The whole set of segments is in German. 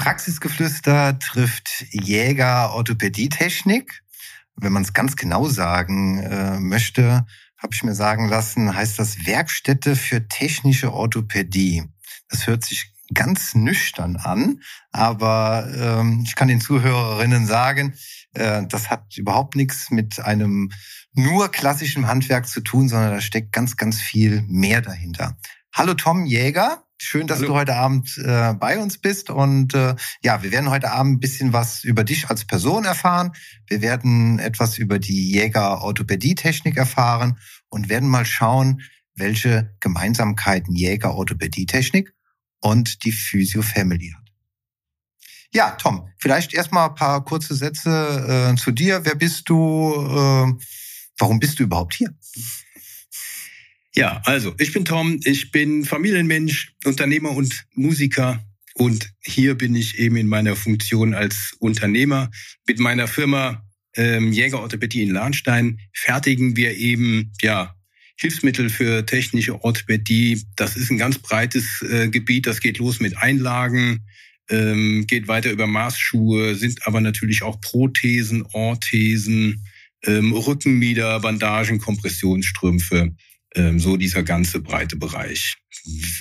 Praxisgeflüster trifft Jäger Orthopädietechnik. Wenn man es ganz genau sagen äh, möchte, habe ich mir sagen lassen, heißt das Werkstätte für technische Orthopädie. Das hört sich ganz nüchtern an, aber ähm, ich kann den Zuhörerinnen sagen, äh, das hat überhaupt nichts mit einem nur klassischen Handwerk zu tun, sondern da steckt ganz, ganz viel mehr dahinter. Hallo Tom Jäger. Schön, dass Hallo. du heute Abend äh, bei uns bist. Und äh, ja, wir werden heute Abend ein bisschen was über dich als Person erfahren. Wir werden etwas über die Jäger-Orthopädie-Technik erfahren und werden mal schauen, welche Gemeinsamkeiten Jäger-Orthopädie-Technik und die Physio-Family hat. Ja, Tom, vielleicht erstmal ein paar kurze Sätze äh, zu dir. Wer bist du? Äh, warum bist du überhaupt hier? Ja, also ich bin Tom, ich bin Familienmensch, Unternehmer und Musiker und hier bin ich eben in meiner Funktion als Unternehmer. Mit meiner Firma ähm, Jäger Orthopädie in Lahnstein fertigen wir eben ja Hilfsmittel für technische Orthopädie. Das ist ein ganz breites äh, Gebiet. Das geht los mit Einlagen, ähm, geht weiter über Maßschuhe, sind aber natürlich auch Prothesen, Orthesen, ähm, Rückenmieder, Bandagen, Kompressionsstrümpfe so dieser ganze breite Bereich.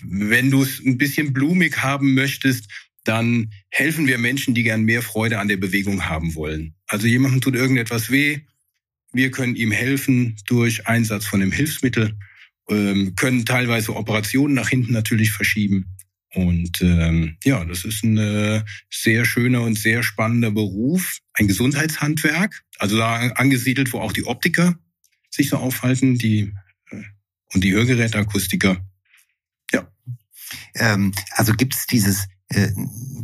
Wenn du es ein bisschen blumig haben möchtest, dann helfen wir Menschen, die gern mehr Freude an der Bewegung haben wollen. Also jemandem tut irgendetwas weh, wir können ihm helfen durch Einsatz von einem Hilfsmittel, ähm, können teilweise Operationen nach hinten natürlich verschieben. Und ähm, ja, das ist ein äh, sehr schöner und sehr spannender Beruf, ein Gesundheitshandwerk, also da angesiedelt, wo auch die Optiker sich so aufhalten, die und die Hörgeräteakustiker. Ja. Ähm, also gibt es dieses äh,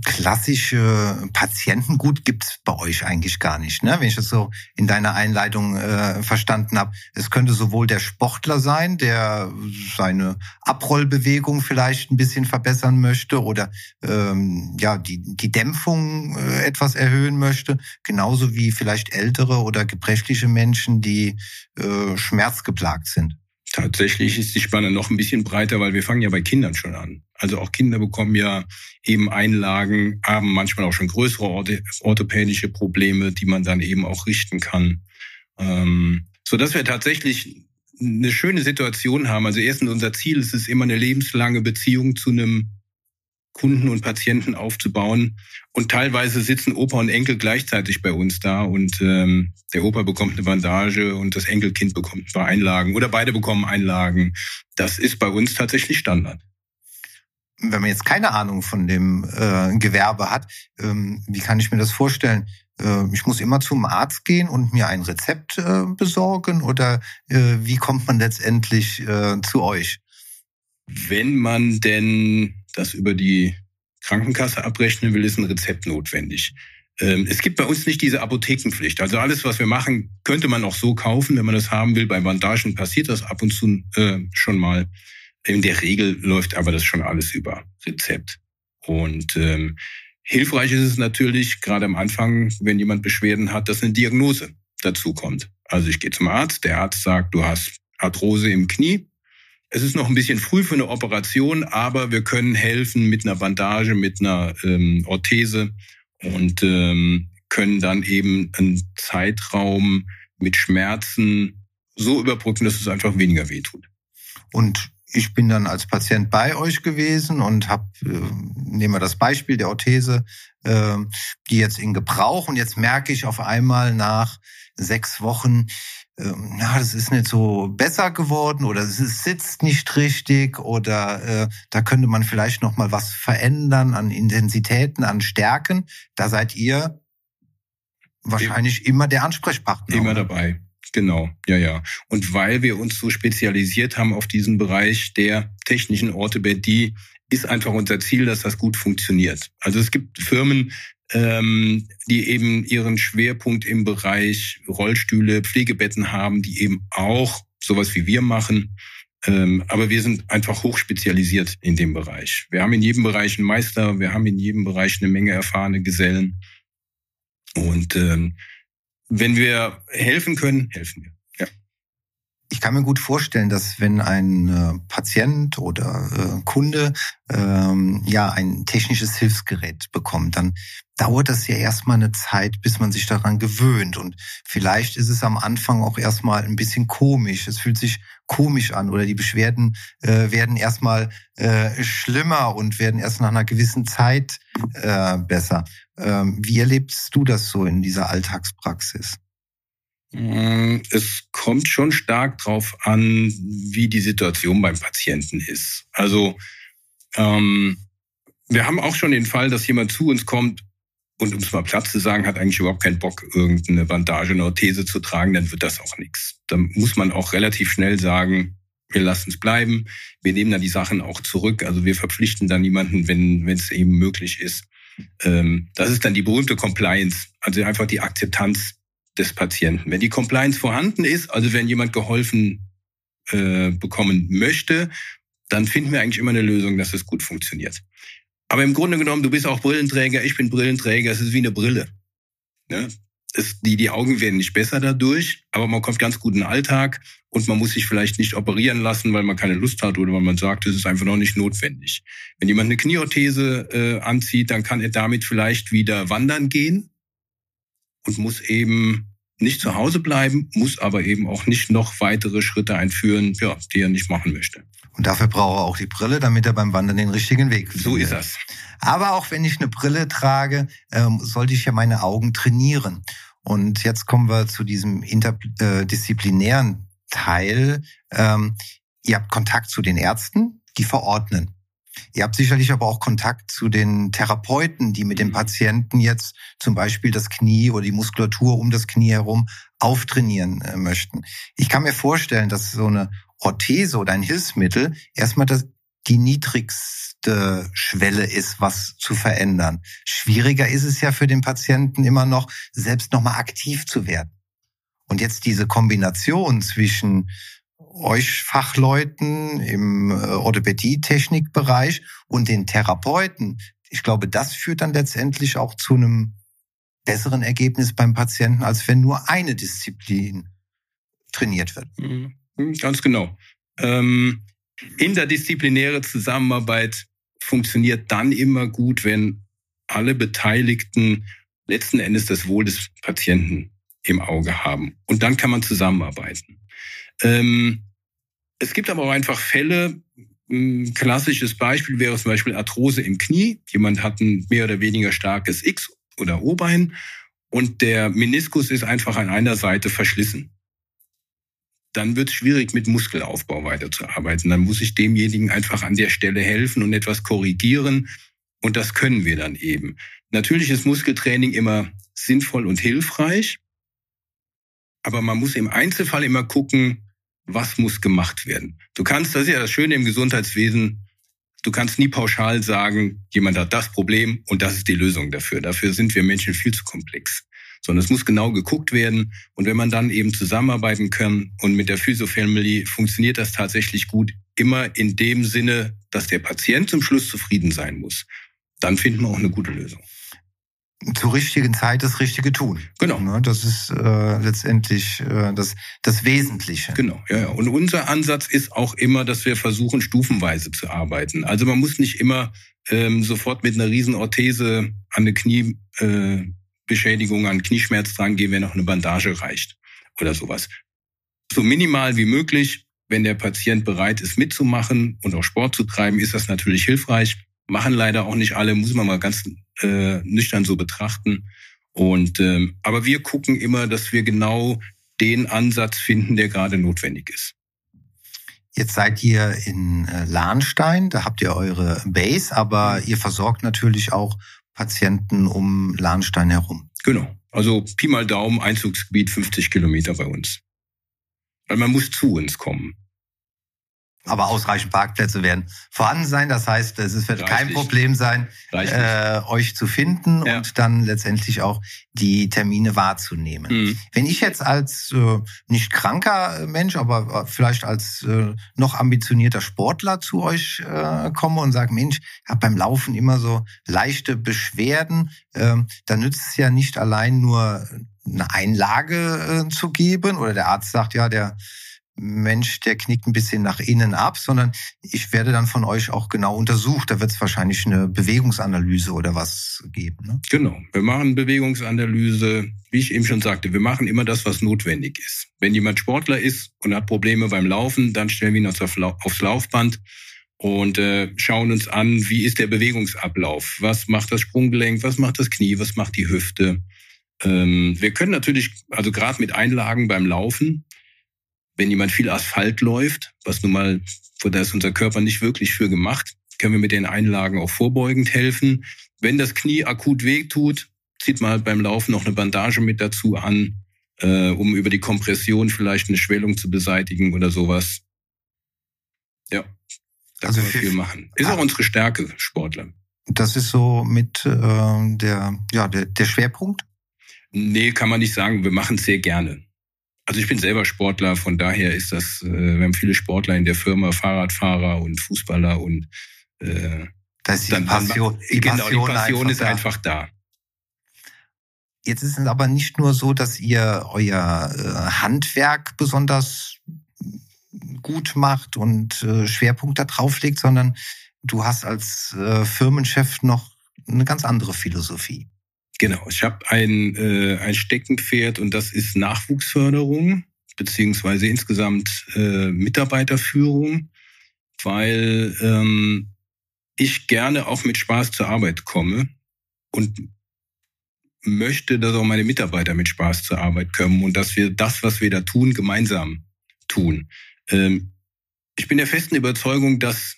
klassische Patientengut gibt's bei euch eigentlich gar nicht, ne? Wenn ich das so in deiner Einleitung äh, verstanden habe. Es könnte sowohl der Sportler sein, der seine Abrollbewegung vielleicht ein bisschen verbessern möchte oder ähm, ja die die Dämpfung äh, etwas erhöhen möchte, genauso wie vielleicht ältere oder gebrechliche Menschen, die äh, schmerzgeplagt sind. Tatsächlich ist die Spanne noch ein bisschen breiter, weil wir fangen ja bei Kindern schon an. Also auch Kinder bekommen ja eben Einlagen, haben manchmal auch schon größere orthopädische Probleme, die man dann eben auch richten kann. Ähm, so dass wir tatsächlich eine schöne Situation haben. Also erstens unser Ziel ist es immer eine lebenslange Beziehung zu einem Kunden und Patienten aufzubauen. Und teilweise sitzen Opa und Enkel gleichzeitig bei uns da und ähm, der Opa bekommt eine Bandage und das Enkelkind bekommt zwei Einlagen oder beide bekommen Einlagen. Das ist bei uns tatsächlich Standard. Wenn man jetzt keine Ahnung von dem äh, Gewerbe hat, ähm, wie kann ich mir das vorstellen? Äh, ich muss immer zum Arzt gehen und mir ein Rezept äh, besorgen oder äh, wie kommt man letztendlich äh, zu euch? Wenn man denn das über die Krankenkasse abrechnen will, ist ein Rezept notwendig. Ähm, es gibt bei uns nicht diese Apothekenpflicht. Also alles, was wir machen, könnte man auch so kaufen, wenn man das haben will. Bei Bandagen passiert das ab und zu äh, schon mal. In der Regel läuft aber das schon alles über Rezept. Und ähm, hilfreich ist es natürlich, gerade am Anfang, wenn jemand Beschwerden hat, dass eine Diagnose dazu kommt. Also ich gehe zum Arzt, der Arzt sagt, du hast Arthrose im Knie, es ist noch ein bisschen früh für eine Operation, aber wir können helfen mit einer Bandage, mit einer ähm, Orthese und ähm, können dann eben einen Zeitraum mit Schmerzen so überbrücken, dass es einfach weniger wehtut. Und ich bin dann als Patient bei euch gewesen und habe, äh, nehmen wir das Beispiel der Orthese, äh, die jetzt in Gebrauch und jetzt merke ich auf einmal nach sechs Wochen, ähm, ja, das ist nicht so besser geworden oder es sitzt nicht richtig oder äh, da könnte man vielleicht noch mal was verändern an Intensitäten, an Stärken. Da seid ihr wahrscheinlich immer der Ansprechpartner. Immer dabei. Genau, ja, ja. Und weil wir uns so spezialisiert haben auf diesen Bereich der technischen Orthopädie, ist einfach unser Ziel, dass das gut funktioniert. Also es gibt Firmen, ähm, die eben ihren Schwerpunkt im Bereich Rollstühle, Pflegebetten haben, die eben auch sowas wie wir machen. Ähm, aber wir sind einfach hochspezialisiert in dem Bereich. Wir haben in jedem Bereich einen Meister, wir haben in jedem Bereich eine Menge erfahrene Gesellen. Und ähm, wenn wir helfen können, helfen wir. Ich kann mir gut vorstellen, dass wenn ein äh, Patient oder äh, Kunde ähm, ja ein technisches Hilfsgerät bekommt, dann dauert das ja erstmal eine Zeit, bis man sich daran gewöhnt. Und vielleicht ist es am Anfang auch erstmal ein bisschen komisch. Es fühlt sich komisch an oder die Beschwerden äh, werden erstmal äh, schlimmer und werden erst nach einer gewissen Zeit äh, besser. Ähm, wie erlebst du das so in dieser Alltagspraxis? Mm, es kommt schon stark drauf an, wie die Situation beim Patienten ist. Also ähm, wir haben auch schon den Fall, dass jemand zu uns kommt und um es mal Platz zu sagen, hat eigentlich überhaupt keinen Bock, irgendeine Bandage, eine Orthese zu tragen, dann wird das auch nichts. Dann muss man auch relativ schnell sagen, wir lassen es bleiben. Wir nehmen dann die Sachen auch zurück. Also wir verpflichten dann niemanden, wenn wenn es eben möglich ist. Ähm, das ist dann die berühmte Compliance, also einfach die Akzeptanz des Patienten. Wenn die Compliance vorhanden ist, also wenn jemand geholfen äh, bekommen möchte, dann finden wir eigentlich immer eine Lösung, dass es gut funktioniert. Aber im Grunde genommen, du bist auch Brillenträger, ich bin Brillenträger, es ist wie eine Brille. Ne? Es, die, die Augen werden nicht besser dadurch, aber man kommt ganz gut in den Alltag und man muss sich vielleicht nicht operieren lassen, weil man keine Lust hat oder weil man sagt, es ist einfach noch nicht notwendig. Wenn jemand eine Knieorthese äh, anzieht, dann kann er damit vielleicht wieder wandern gehen und muss eben nicht zu Hause bleiben, muss aber eben auch nicht noch weitere Schritte einführen, ja, die er nicht machen möchte. Und dafür braucht er auch die Brille, damit er beim Wandern den richtigen Weg findet. So ist das. Aber auch wenn ich eine Brille trage, ähm, sollte ich ja meine Augen trainieren. Und jetzt kommen wir zu diesem interdisziplinären Teil. Ähm, ihr habt Kontakt zu den Ärzten, die verordnen. Ihr habt sicherlich aber auch Kontakt zu den Therapeuten, die mit dem mhm. Patienten jetzt zum Beispiel das Knie oder die Muskulatur um das Knie herum auftrainieren äh, möchten. Ich kann mir vorstellen, dass so eine Orthese oder ein Hilfsmittel erstmal das, die niedrigste Schwelle ist, was zu verändern. Schwieriger ist es ja für den Patienten immer noch, selbst nochmal aktiv zu werden. Und jetzt diese Kombination zwischen euch Fachleuten im äh, Orthopädie-Technikbereich und den Therapeuten. Ich glaube, das führt dann letztendlich auch zu einem besseren Ergebnis beim Patienten, als wenn nur eine Disziplin trainiert wird. Mhm. Ganz genau. Ähm, interdisziplinäre Zusammenarbeit funktioniert dann immer gut, wenn alle Beteiligten letzten Endes das Wohl des Patienten im Auge haben. Und dann kann man zusammenarbeiten. Ähm, es gibt aber auch einfach Fälle, ein klassisches Beispiel wäre zum Beispiel Arthrose im Knie. Jemand hat ein mehr oder weniger starkes X- oder O-Bein und der Meniskus ist einfach an einer Seite verschlissen. Dann wird es schwierig, mit Muskelaufbau weiterzuarbeiten. Dann muss ich demjenigen einfach an der Stelle helfen und etwas korrigieren. Und das können wir dann eben. Natürlich ist Muskeltraining immer sinnvoll und hilfreich. Aber man muss im Einzelfall immer gucken, was muss gemacht werden. Du kannst, das ist ja das Schöne im Gesundheitswesen, du kannst nie pauschal sagen, jemand hat das Problem und das ist die Lösung dafür. Dafür sind wir Menschen viel zu komplex. Sondern es muss genau geguckt werden. Und wenn man dann eben zusammenarbeiten kann und mit der Physio Family funktioniert das tatsächlich gut, immer in dem Sinne, dass der Patient zum Schluss zufrieden sein muss, dann finden wir auch eine gute Lösung zur richtigen Zeit das Richtige tun. Genau. Ne, das ist äh, letztendlich äh, das, das Wesentliche. Genau, ja, ja. Und unser Ansatz ist auch immer, dass wir versuchen, stufenweise zu arbeiten. Also man muss nicht immer ähm, sofort mit einer riesen Orthese an eine Kniebeschädigung, äh, an Knieschmerz dran gehen, wenn noch eine Bandage reicht oder sowas. So minimal wie möglich, wenn der Patient bereit ist mitzumachen und auch Sport zu treiben, ist das natürlich hilfreich. Machen leider auch nicht alle, muss man mal ganz äh, nüchtern so betrachten. Und ähm, aber wir gucken immer, dass wir genau den Ansatz finden, der gerade notwendig ist. Jetzt seid ihr in äh, Lahnstein, da habt ihr eure Base, aber ihr versorgt natürlich auch Patienten um Lahnstein herum. Genau. Also Pi mal Daumen, Einzugsgebiet 50 Kilometer bei uns. Weil man muss zu uns kommen. Aber ausreichend Parkplätze werden vorhanden sein. Das heißt, es wird kein Problem sein, äh, euch zu finden ja. und dann letztendlich auch die Termine wahrzunehmen. Mhm. Wenn ich jetzt als äh, nicht kranker Mensch, aber äh, vielleicht als äh, noch ambitionierter Sportler zu euch äh, komme und sage, Mensch, ich habe beim Laufen immer so leichte Beschwerden, äh, dann nützt es ja nicht allein nur eine Einlage äh, zu geben oder der Arzt sagt, ja, der Mensch, der knickt ein bisschen nach innen ab, sondern ich werde dann von euch auch genau untersucht. Da wird es wahrscheinlich eine Bewegungsanalyse oder was geben. Ne? Genau, wir machen Bewegungsanalyse. Wie ich eben schon sagte, wir machen immer das, was notwendig ist. Wenn jemand Sportler ist und hat Probleme beim Laufen, dann stellen wir ihn aufs Laufband und äh, schauen uns an, wie ist der Bewegungsablauf? Was macht das Sprunggelenk? Was macht das Knie? Was macht die Hüfte? Ähm, wir können natürlich, also gerade mit Einlagen beim Laufen, wenn jemand viel Asphalt läuft, was nun mal, da ist unser Körper nicht wirklich für gemacht, können wir mit den Einlagen auch vorbeugend helfen. Wenn das Knie akut wehtut, zieht man halt beim Laufen noch eine Bandage mit dazu an, äh, um über die Kompression vielleicht eine Schwellung zu beseitigen oder sowas. Ja, da also können wir viel machen. Ist auch unsere Stärke, Sportler. Das ist so mit äh, der, ja, der, der Schwerpunkt? Nee, kann man nicht sagen. Wir machen es sehr gerne. Also ich bin selber Sportler, von daher ist das, äh, wir haben viele Sportler in der Firma, Fahrradfahrer und Fußballer und äh, das ist die dann, Passion, die genau, Passion, die Passion ist da. einfach da. Jetzt ist es aber nicht nur so, dass ihr euer äh, Handwerk besonders gut macht und äh, Schwerpunkt da drauf legt, sondern du hast als äh, Firmenchef noch eine ganz andere Philosophie. Genau, ich habe ein, äh, ein Steckenpferd und das ist Nachwuchsförderung beziehungsweise insgesamt äh, Mitarbeiterführung, weil ähm, ich gerne auch mit Spaß zur Arbeit komme und möchte, dass auch meine Mitarbeiter mit Spaß zur Arbeit kommen und dass wir das, was wir da tun, gemeinsam tun. Ähm, ich bin der festen Überzeugung, dass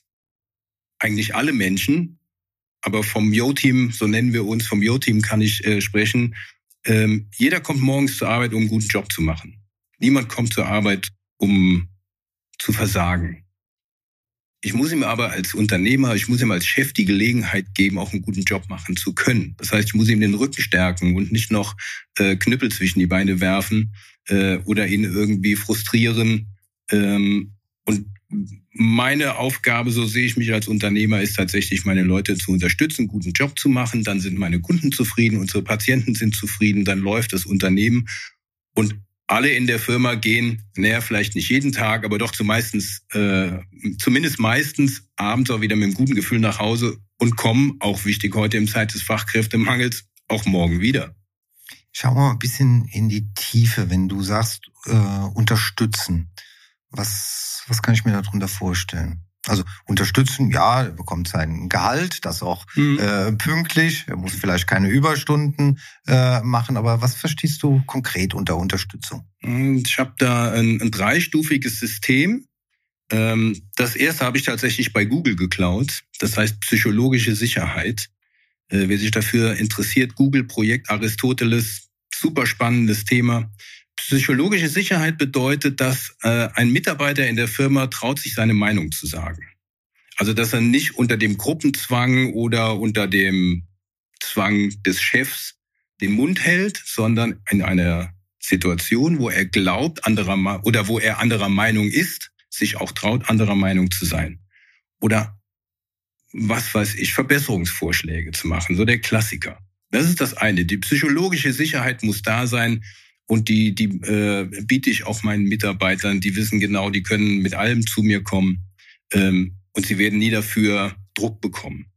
eigentlich alle Menschen aber vom Yo-Team, so nennen wir uns, vom Yo-Team kann ich äh, sprechen. Ähm, jeder kommt morgens zur Arbeit, um einen guten Job zu machen. Niemand kommt zur Arbeit, um zu versagen. Ich muss ihm aber als Unternehmer, ich muss ihm als Chef die Gelegenheit geben, auch einen guten Job machen zu können. Das heißt, ich muss ihm den Rücken stärken und nicht noch äh, Knüppel zwischen die Beine werfen äh, oder ihn irgendwie frustrieren. Ähm, und meine Aufgabe, so sehe ich mich als Unternehmer, ist tatsächlich, meine Leute zu unterstützen, guten Job zu machen. Dann sind meine Kunden zufrieden, unsere Patienten sind zufrieden, dann läuft das Unternehmen. Und alle in der Firma gehen, naja, vielleicht nicht jeden Tag, aber doch zumeistens, äh, zumindest meistens abends auch wieder mit einem guten Gefühl nach Hause und kommen, auch wichtig heute im Zeit des Fachkräftemangels, auch morgen wieder. Schauen wir mal ein bisschen in die Tiefe, wenn du sagst, äh, unterstützen. Was, was kann ich mir darunter vorstellen? Also unterstützen, ja, er bekommt sein Gehalt, das auch mhm. äh, pünktlich. Er muss vielleicht keine Überstunden äh, machen, aber was verstehst du konkret unter Unterstützung? Hm, ich habe da ein, ein dreistufiges System. Ähm, das erste habe ich tatsächlich bei Google geklaut. Das heißt psychologische Sicherheit. Äh, wer sich dafür interessiert, Google Projekt Aristoteles, super spannendes Thema. Psychologische Sicherheit bedeutet, dass äh, ein Mitarbeiter in der Firma traut sich seine Meinung zu sagen. Also dass er nicht unter dem Gruppenzwang oder unter dem Zwang des Chefs den Mund hält, sondern in einer Situation, wo er glaubt, anderer oder wo er anderer Meinung ist, sich auch traut, anderer Meinung zu sein. Oder was weiß ich, Verbesserungsvorschläge zu machen, so der Klassiker. Das ist das eine. Die psychologische Sicherheit muss da sein, und die, die äh, biete ich auch meinen Mitarbeitern. Die wissen genau, die können mit allem zu mir kommen ähm, und sie werden nie dafür Druck bekommen.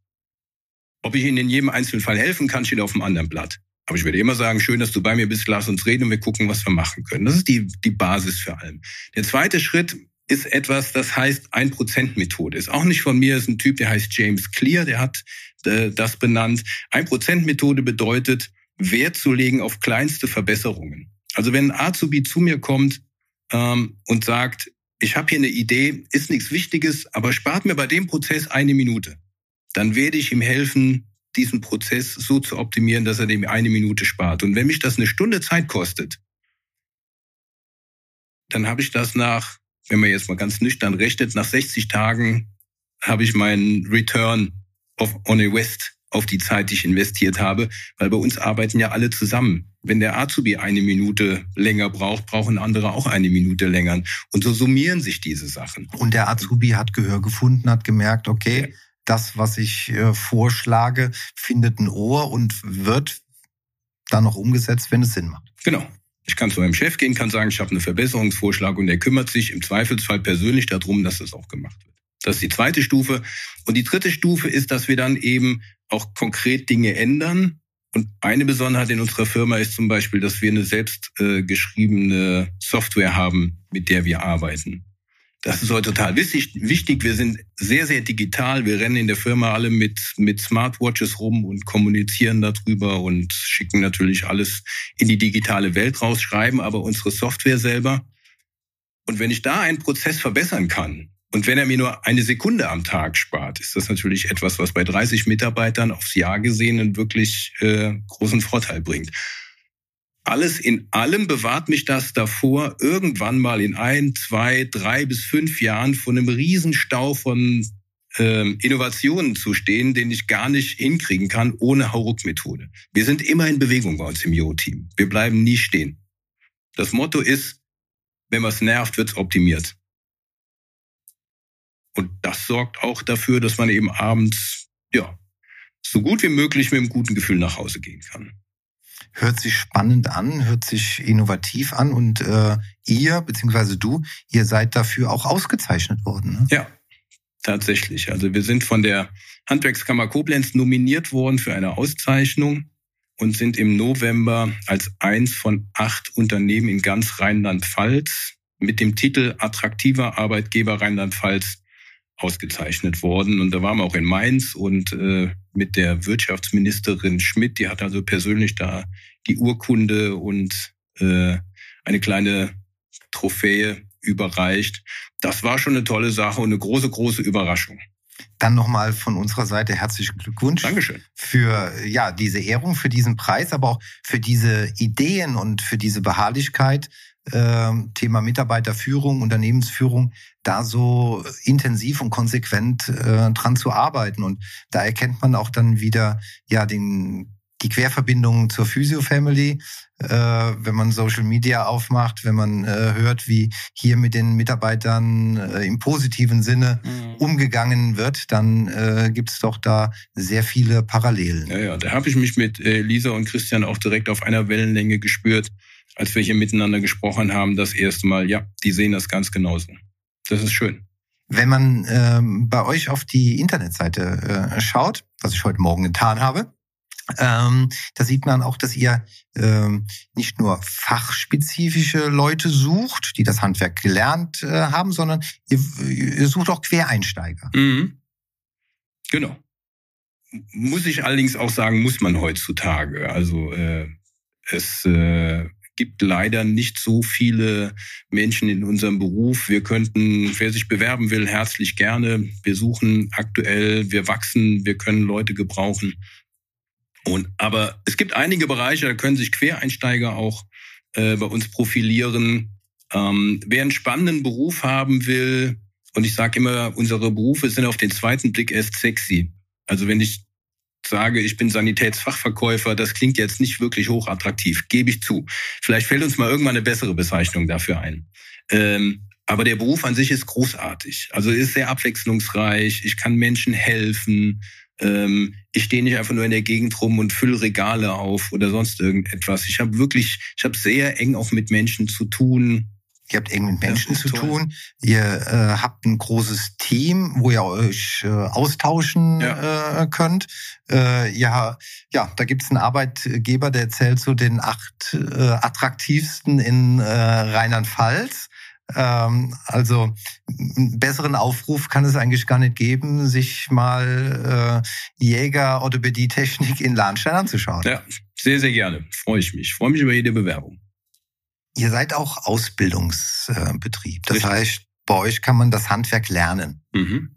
Ob ich ihnen in jedem einzelnen Fall helfen kann, steht auf dem anderen Blatt. Aber ich werde immer sagen, schön, dass du bei mir bist, lass uns reden und wir gucken, was wir machen können. Das ist die, die Basis für allem. Der zweite Schritt ist etwas, das heißt ein Prozent Methode. Ist auch nicht von mir, ist ein Typ, der heißt James Clear, der hat äh, das benannt. Ein Prozent Methode bedeutet, Wert zu legen auf kleinste Verbesserungen. Also wenn ein Azubi zu mir kommt ähm, und sagt, ich habe hier eine Idee, ist nichts Wichtiges, aber spart mir bei dem Prozess eine Minute, dann werde ich ihm helfen, diesen Prozess so zu optimieren, dass er dem eine Minute spart. Und wenn mich das eine Stunde Zeit kostet, dann habe ich das nach wenn man jetzt mal ganz nüchtern rechnet, nach 60 Tagen habe ich meinen Return of, on West auf die Zeit, die ich investiert habe, weil bei uns arbeiten ja alle zusammen. Wenn der Azubi eine Minute länger braucht, brauchen andere auch eine Minute länger. Und so summieren sich diese Sachen. Und der Azubi hat Gehör gefunden, hat gemerkt, okay, ja. das, was ich äh, vorschlage, findet ein Ohr und wird dann noch umgesetzt, wenn es Sinn macht. Genau. Ich kann zu meinem Chef gehen, kann sagen, ich habe einen Verbesserungsvorschlag und er kümmert sich im Zweifelsfall persönlich darum, dass das auch gemacht wird. Das ist die zweite Stufe. Und die dritte Stufe ist, dass wir dann eben auch konkret Dinge ändern. Und eine Besonderheit in unserer Firma ist zum Beispiel, dass wir eine selbst äh, geschriebene Software haben, mit der wir arbeiten. Das ist heute total wichtig. Wir sind sehr, sehr digital. Wir rennen in der Firma alle mit, mit Smartwatches rum und kommunizieren darüber und schicken natürlich alles in die digitale Welt raus, schreiben aber unsere Software selber. Und wenn ich da einen Prozess verbessern kann, und wenn er mir nur eine Sekunde am Tag spart, ist das natürlich etwas, was bei 30 Mitarbeitern aufs Jahr gesehen einen wirklich äh, großen Vorteil bringt. Alles in allem bewahrt mich das davor, irgendwann mal in ein, zwei, drei bis fünf Jahren vor einem Riesenstau von ähm, Innovationen zu stehen, den ich gar nicht hinkriegen kann ohne Hauruck-Methode. Wir sind immer in Bewegung bei uns im Jo-Team. Wir bleiben nie stehen. Das Motto ist, wenn was nervt, wird's optimiert. Und das sorgt auch dafür, dass man eben abends, ja, so gut wie möglich mit einem guten Gefühl nach Hause gehen kann. Hört sich spannend an, hört sich innovativ an und äh, ihr, beziehungsweise du, ihr seid dafür auch ausgezeichnet worden. Ne? Ja, tatsächlich. Also wir sind von der Handwerkskammer Koblenz nominiert worden für eine Auszeichnung und sind im November als eins von acht Unternehmen in ganz Rheinland-Pfalz mit dem Titel Attraktiver Arbeitgeber Rheinland-Pfalz ausgezeichnet worden. Und da waren wir auch in Mainz und äh, mit der Wirtschaftsministerin Schmidt, die hat also persönlich da die Urkunde und äh, eine kleine Trophäe überreicht. Das war schon eine tolle Sache und eine große, große Überraschung. Dann nochmal von unserer Seite herzlichen Glückwunsch. Dankeschön. Für ja, diese Ehrung, für diesen Preis, aber auch für diese Ideen und für diese Beharrlichkeit, Thema Mitarbeiterführung, Unternehmensführung, da so intensiv und konsequent äh, dran zu arbeiten. Und da erkennt man auch dann wieder ja den die Querverbindungen zur Physio Family, äh, wenn man Social Media aufmacht, wenn man äh, hört, wie hier mit den Mitarbeitern äh, im positiven Sinne mhm. umgegangen wird, dann äh, gibt es doch da sehr viele Parallelen. Ja, ja, da habe ich mich mit äh, Lisa und Christian auch direkt auf einer Wellenlänge gespürt als wir hier miteinander gesprochen haben, das erste Mal, ja, die sehen das ganz genauso. Das ist schön. Wenn man ähm, bei euch auf die Internetseite äh, schaut, was ich heute Morgen getan habe, ähm, da sieht man auch, dass ihr ähm, nicht nur fachspezifische Leute sucht, die das Handwerk gelernt äh, haben, sondern ihr, ihr sucht auch Quereinsteiger. Mhm. Genau. Muss ich allerdings auch sagen, muss man heutzutage. Also äh, es äh, gibt leider nicht so viele Menschen in unserem Beruf. Wir könnten, wer sich bewerben will, herzlich gerne. Wir suchen aktuell, wir wachsen, wir können Leute gebrauchen. Und, aber es gibt einige Bereiche, da können sich Quereinsteiger auch äh, bei uns profilieren. Ähm, wer einen spannenden Beruf haben will, und ich sage immer, unsere Berufe sind auf den zweiten Blick erst sexy. Also wenn ich sage, ich bin Sanitätsfachverkäufer, das klingt jetzt nicht wirklich hochattraktiv, gebe ich zu. Vielleicht fällt uns mal irgendwann eine bessere Bezeichnung dafür ein. Ähm, aber der Beruf an sich ist großartig. Also ist sehr abwechslungsreich. Ich kann Menschen helfen. Ähm, ich stehe nicht einfach nur in der Gegend rum und fülle Regale auf oder sonst irgendetwas. Ich habe wirklich, ich habe sehr eng auch mit Menschen zu tun. Ihr habt eng mit Menschen zu toll. tun. Ihr äh, habt ein großes Team, wo ihr euch äh, austauschen ja. äh, könnt. Äh, ja, ja, da gibt's einen Arbeitgeber, der zählt zu den acht äh, attraktivsten in äh, Rheinland-Pfalz. Ähm, also einen besseren Aufruf kann es eigentlich gar nicht geben, sich mal äh, Jäger Orthopädie Technik in Lahnstein anzuschauen. Ja, sehr, sehr gerne. Freue ich mich. Freue mich über jede Bewerbung. Ihr seid auch Ausbildungsbetrieb. Das Richtig. heißt, bei euch kann man das Handwerk lernen. Mhm.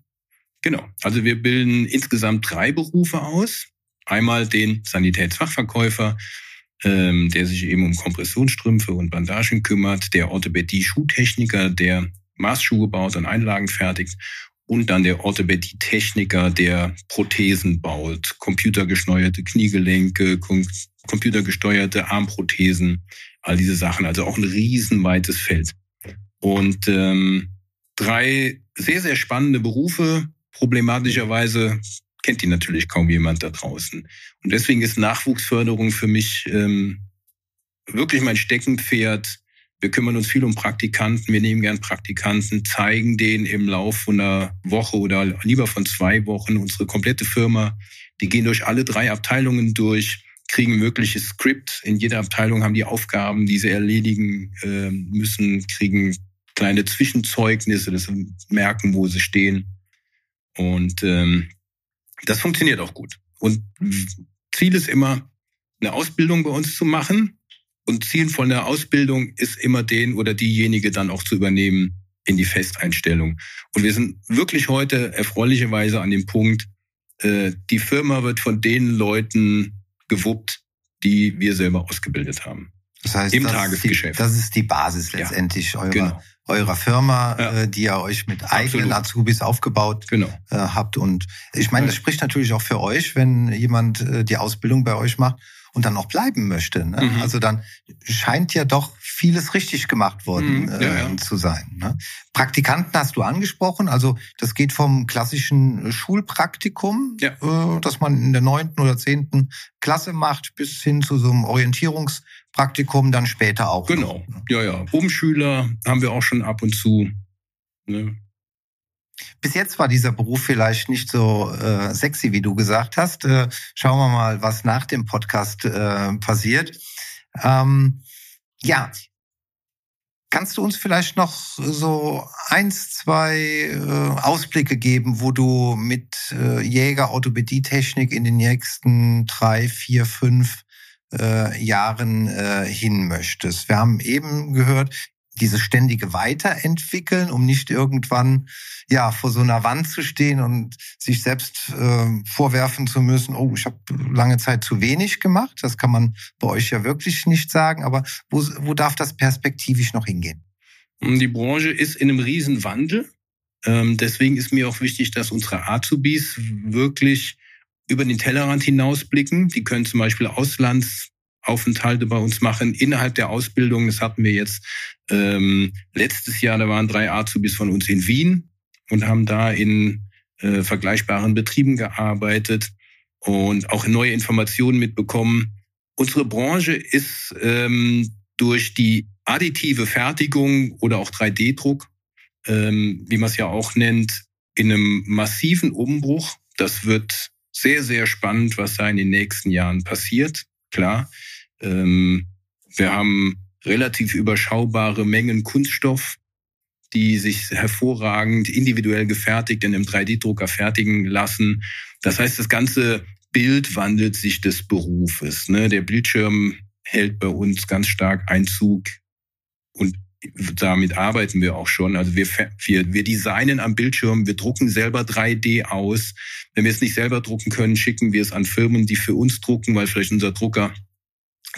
Genau. Also wir bilden insgesamt drei Berufe aus. Einmal den Sanitätsfachverkäufer, ähm, der sich eben um Kompressionsstrümpfe und Bandagen kümmert, der Orthopädie-Schuhtechniker, der Maßschuhe baut und Einlagen fertigt und dann der Orthopädie-Techniker, der Prothesen baut, computergesteuerte Kniegelenke, computergesteuerte Armprothesen, all diese Sachen. Also auch ein riesenweites Feld. Und ähm, drei sehr, sehr spannende Berufe. Problematischerweise kennt die natürlich kaum jemand da draußen. Und deswegen ist Nachwuchsförderung für mich ähm, wirklich mein Steckenpferd. Wir kümmern uns viel um Praktikanten. Wir nehmen gern Praktikanten, zeigen denen im Laufe von einer Woche oder lieber von zwei Wochen unsere komplette Firma. Die gehen durch alle drei Abteilungen durch, kriegen mögliches Skript. In jeder Abteilung haben die Aufgaben, die sie erledigen äh, müssen, kriegen kleine Zwischenzeugnisse, dass sie merken, wo sie stehen. Und ähm, das funktioniert auch gut. Und Ziel ist immer, eine Ausbildung bei uns zu machen, und Ziel von der Ausbildung ist immer den oder diejenige dann auch zu übernehmen in die Festeinstellung. Und wir sind wirklich heute erfreulicherweise an dem Punkt, äh, die Firma wird von den Leuten gewuppt, die wir selber ausgebildet haben. Das heißt, im das Tagesgeschäft. Ist die, das ist die Basis letztendlich ja, eurer, genau. eurer Firma, Ja. äh, die ihr euch mit eigenen Absolut. Azubis aufgebaut Genau. äh, habt. Und ich meine, das spricht natürlich auch für euch, wenn jemand äh, die Ausbildung bei euch macht und dann auch bleiben möchte. Ne? Mhm. Also dann scheint ja doch vieles richtig gemacht worden Mhm, ja, äh, ja. zu sein. Ne? Praktikanten hast du angesprochen. Also das geht vom klassischen Schulpraktikum, Ja. äh, das man in der neunten oder zehnten Klasse macht, bis hin zu so einem Orientierungspraktikum dann später auch. Genau. Noch, ne? Ja, ja. Umschüler haben wir auch schon ab und zu. Ne? Bis jetzt war dieser Beruf vielleicht nicht so äh, sexy, wie du gesagt hast. Äh, schauen wir mal, was nach dem Podcast äh, passiert. Ähm, ja, kannst du uns vielleicht noch so eins, zwei äh, Ausblicke geben, wo du mit äh, Jäger Orthopädietechnik in den nächsten drei, vier, fünf äh, Jahren äh, hin möchtest? Wir haben eben gehört, dieses ständige Weiterentwickeln, um nicht irgendwann ja vor so einer Wand zu stehen und sich selbst äh, vorwerfen zu müssen, oh, ich habe lange Zeit zu wenig gemacht. Das kann man bei euch ja wirklich nicht sagen. Aber wo, wo darf das perspektivisch noch hingehen? Die Branche ist in einem riesen Wandel. Ähm, deswegen ist mir auch wichtig, dass unsere Azubis wirklich über den Tellerrand hinausblicken. Die können zum Beispiel Auslandsaufenthalte bei uns machen innerhalb der Ausbildung. Das hatten wir jetzt ähm, letztes Jahr. Da waren drei Azubis von uns in Wien und haben da in äh, vergleichbaren Betrieben gearbeitet und auch neue Informationen mitbekommen. Unsere Branche ist ähm, durch die additive Fertigung oder auch 3D-Druck, ähm, wie man es ja auch nennt, in einem massiven Umbruch. Das wird sehr, sehr spannend, was da in den nächsten Jahren passiert. Klar, ähm, wir haben relativ überschaubare Mengen Kunststoff, die sich hervorragend individuell gefertigt in einem 3D-Drucker fertigen lassen. Das heißt, das ganze Bild wandelt sich des Berufes. Ne? Der Bildschirm hält bei uns ganz stark Einzug und damit arbeiten wir auch schon. Also wir, wir, wir designen am Bildschirm, wir drucken selber 3D aus. Wenn wir es nicht selber drucken können, schicken wir es an Firmen, die für uns drucken, weil vielleicht unser Drucker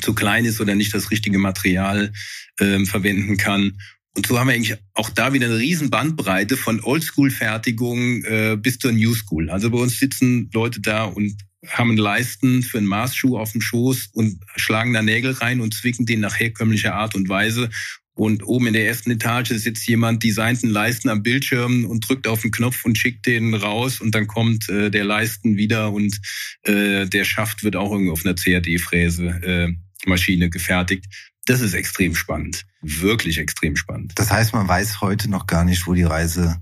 zu klein ist oder nicht das richtige Material ähm, verwenden kann. Und so haben wir eigentlich auch da wieder eine riesen Bandbreite von Oldschool-Fertigung äh, bis zur New School. Also bei uns sitzen Leute da und haben Leisten für einen Maßschuh auf dem Schoß und schlagen da Nägel rein und zwicken den nach herkömmlicher Art und Weise. Und oben in der ersten Etage sitzt jemand, designt einen Leisten am Bildschirm und drückt auf den Knopf und schickt den raus und dann kommt äh, der Leisten wieder und äh, der Schaft wird auch irgendwie auf einer CAD-Fräse äh, Maschine gefertigt. Das ist extrem spannend. Wirklich extrem spannend. Das heißt, man weiß heute noch gar nicht, wo die Reise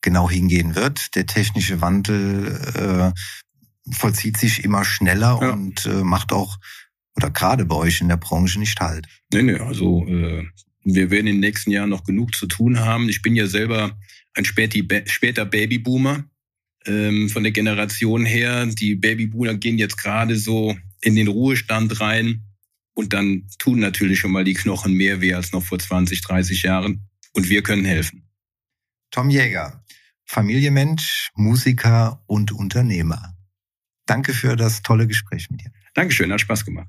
genau hingehen wird. Der technische Wandel äh, vollzieht sich immer schneller Ja. und äh, macht auch, oder gerade bei euch in der Branche nicht halt. Nee, nee, also äh, wir werden in den nächsten Jahren noch genug zu tun haben. Ich bin ja selber ein später Babyboomer ähm, von der Generation her. Die Babyboomer gehen jetzt gerade so in den Ruhestand rein und dann tun natürlich schon mal die Knochen mehr weh als noch vor 20, 30 Jahren. Und wir können helfen. Tom Jäger, Familienmensch, Musiker und Unternehmer. Danke für das tolle Gespräch mit dir. Dankeschön, hat Spaß gemacht.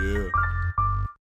yeah.